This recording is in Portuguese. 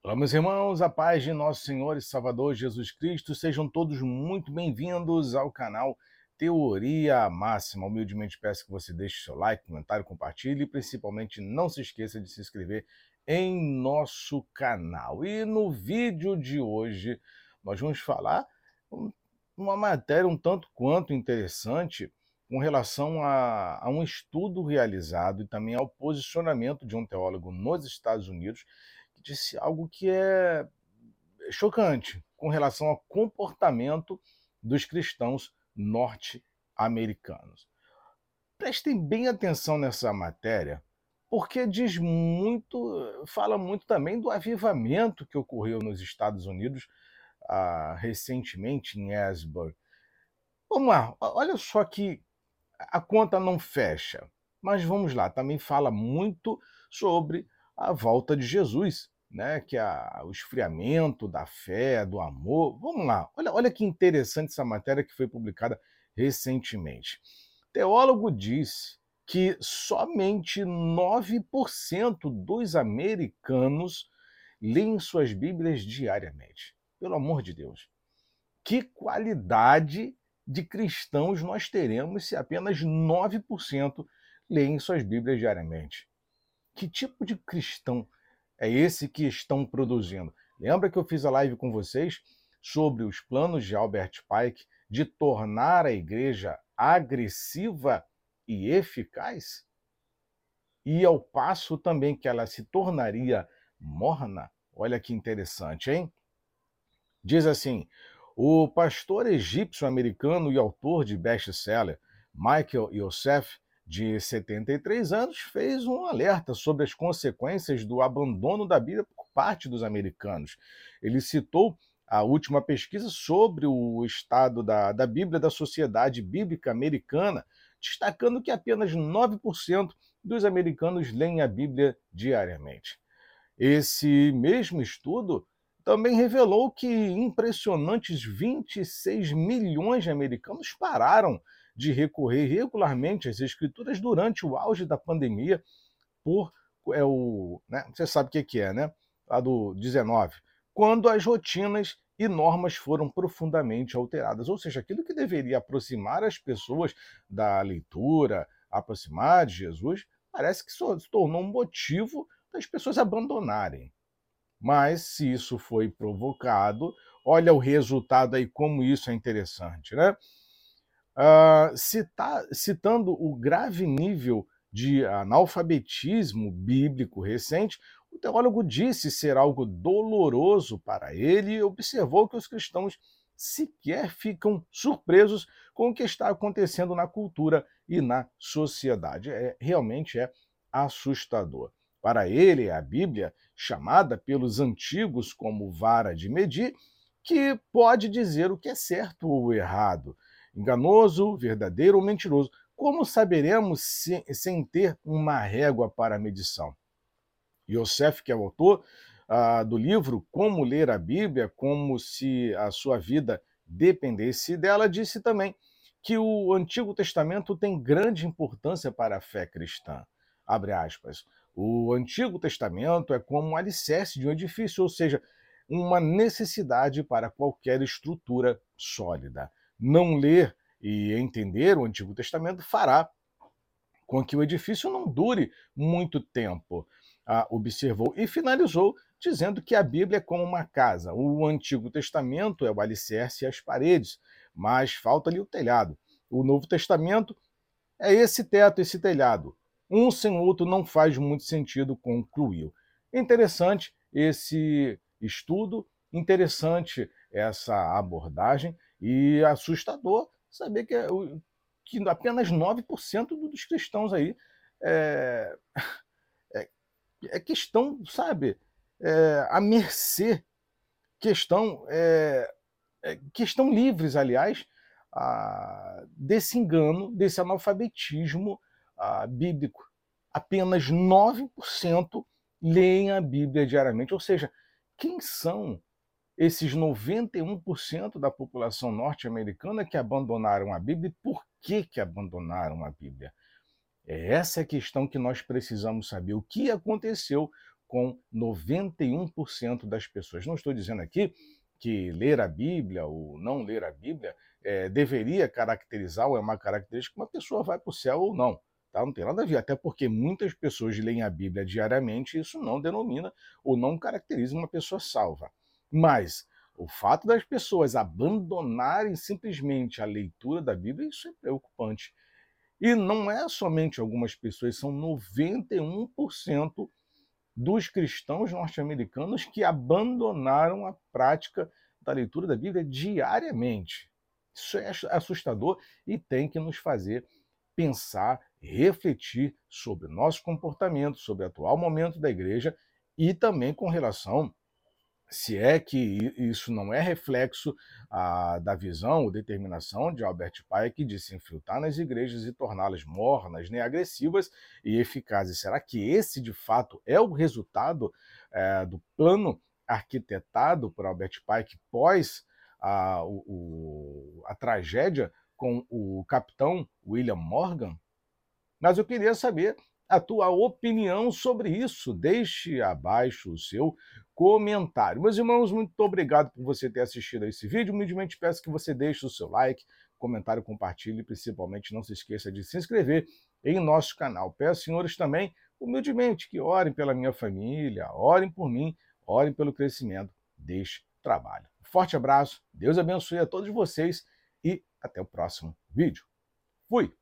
Olá, meus irmãos, a paz de nosso Senhor e Salvador Jesus Cristo, sejam todos muito bem-vindos ao canal Teoria Máxima. Humildemente peço que você deixe seu like, comentário, compartilhe e principalmente não se esqueça de se inscrever em nosso canal. E no vídeo de hoje nós vamos falar uma matéria um tanto quanto interessante com relação a, a um estudo realizado e também ao posicionamento de um teólogo nos Estados Unidos disse algo que é chocante com relação ao comportamento dos cristãos norte-americanos. Prestem bem atenção nessa matéria, porque diz muito, fala muito também do avivamento que ocorreu nos Estados Unidos ah, recentemente em Asbury. Vamos lá, olha só que a conta não fecha, mas vamos lá, também fala muito sobre a volta de Jesus, né? Que é o esfriamento da fé, do amor. Vamos lá, olha, olha que interessante essa matéria que foi publicada recentemente. Teólogo diz que somente 9% dos americanos leem suas Bíblias diariamente. Pelo amor de Deus. Que qualidade de cristãos nós teremos se apenas 9% leem suas Bíblias diariamente? Que tipo de cristão é esse que estão produzindo? Lembra que eu fiz a live com vocês sobre os planos de Albert Pike de tornar a igreja agressiva e eficaz? E ao passo também que ela se tornaria morna? Olha que interessante, hein? Diz assim: o pastor egípcio-americano e autor de best-seller Michael Youssef de 73 anos, fez um alerta sobre as consequências do abandono da Bíblia por parte dos americanos. Ele citou a última pesquisa sobre o estado da, da Bíblia da Sociedade Bíblica Americana, destacando que apenas 9% dos americanos leem a Bíblia diariamente. Esse mesmo estudo também revelou que impressionantes 26 milhões de americanos pararam de recorrer regularmente às escrituras durante o auge da pandemia por é o, né, você sabe o que, é, né? Lá do 19, quando as rotinas e normas foram profundamente alteradas, ou seja, aquilo que deveria aproximar as pessoas da leitura, aproximar de Jesus, parece que se tornou um motivo das pessoas abandonarem. Mas se isso foi provocado, olha o resultado aí, como isso é interessante, né? Cita, citando o grave nível de analfabetismo bíblico recente, o teólogo disse ser algo doloroso para ele e observou que os cristãos sequer ficam surpresos com o que está acontecendo na cultura e na sociedade. É, realmente é assustador. Para ele, a Bíblia, chamada pelos antigos como vara de medir, que pode dizer o que é certo ou errado enganoso, verdadeiro ou mentiroso. Como saberemos se, sem ter uma régua para medição? Yosef, que é o autor uh, do livro Como Ler a Bíblia, como se a sua vida dependesse dela, disse também que o Antigo Testamento tem grande importância para a fé cristã. Abre aspas. O Antigo Testamento é como um alicerce de um edifício, ou seja, uma necessidade para qualquer estrutura sólida não ler e entender o Antigo Testamento fará com que o edifício não dure muito tempo. Ah, observou e finalizou dizendo que a Bíblia é como uma casa. O Antigo Testamento é o alicerce e as paredes, mas falta-lhe o telhado. O Novo Testamento é esse teto, esse telhado. Um sem o outro não faz muito sentido, concluiu. Interessante esse estudo, interessante essa abordagem. E assustador saber que, é que apenas 9% dos cristãos aí é, é, é questão, sabe, é, à mercê, questão, é, é, questão livres, aliás, a, desse engano, desse analfabetismo a, bíblico. Apenas 9% leem a Bíblia diariamente. Ou seja, quem são esses 91% da população norte-americana que abandonaram a Bíblia. Por que, que abandonaram a Bíblia? É essa a questão que nós precisamos saber. O que aconteceu com 91% das pessoas. Não estou dizendo aqui que ler a Bíblia ou não ler a Bíblia é, deveria caracterizar ou é uma característica que uma pessoa vai para o céu ou não. Tá? Não tem nada a ver, até porque muitas pessoas leem a Bíblia diariamente e isso não denomina ou não caracteriza uma pessoa salva. Mas o fato das pessoas abandonarem simplesmente a leitura da Bíblia, isso é preocupante. E não é somente algumas pessoas, são 91% dos cristãos norte-americanos que abandonaram a prática da leitura da Bíblia diariamente. Isso é assustador e tem que nos fazer pensar, refletir sobre o nosso comportamento, sobre o atual momento da igreja e também com relação se é que isso não é reflexo ah, da visão ou determinação de Albert Pike de se infiltrar nas igrejas e torná-las mornas, né, agressivas e eficazes. Será que esse, de fato, é o resultado é, do plano arquitetado por Albert Pike pós a, o, a tragédia com o capitão William Morgan? Mas eu queria saber a tua opinião sobre isso. Deixe abaixo o seu comentário. Meus irmãos, muito obrigado por você ter assistido a esse vídeo. Humildemente peço que você deixe o seu like, comentário, compartilhe e principalmente não se esqueça de se inscrever em nosso canal. Peço, senhores, também, humildemente, que orem pela minha família, orem por mim, orem pelo crescimento deste trabalho. Forte abraço, Deus abençoe a todos vocês e até o próximo vídeo. Fui!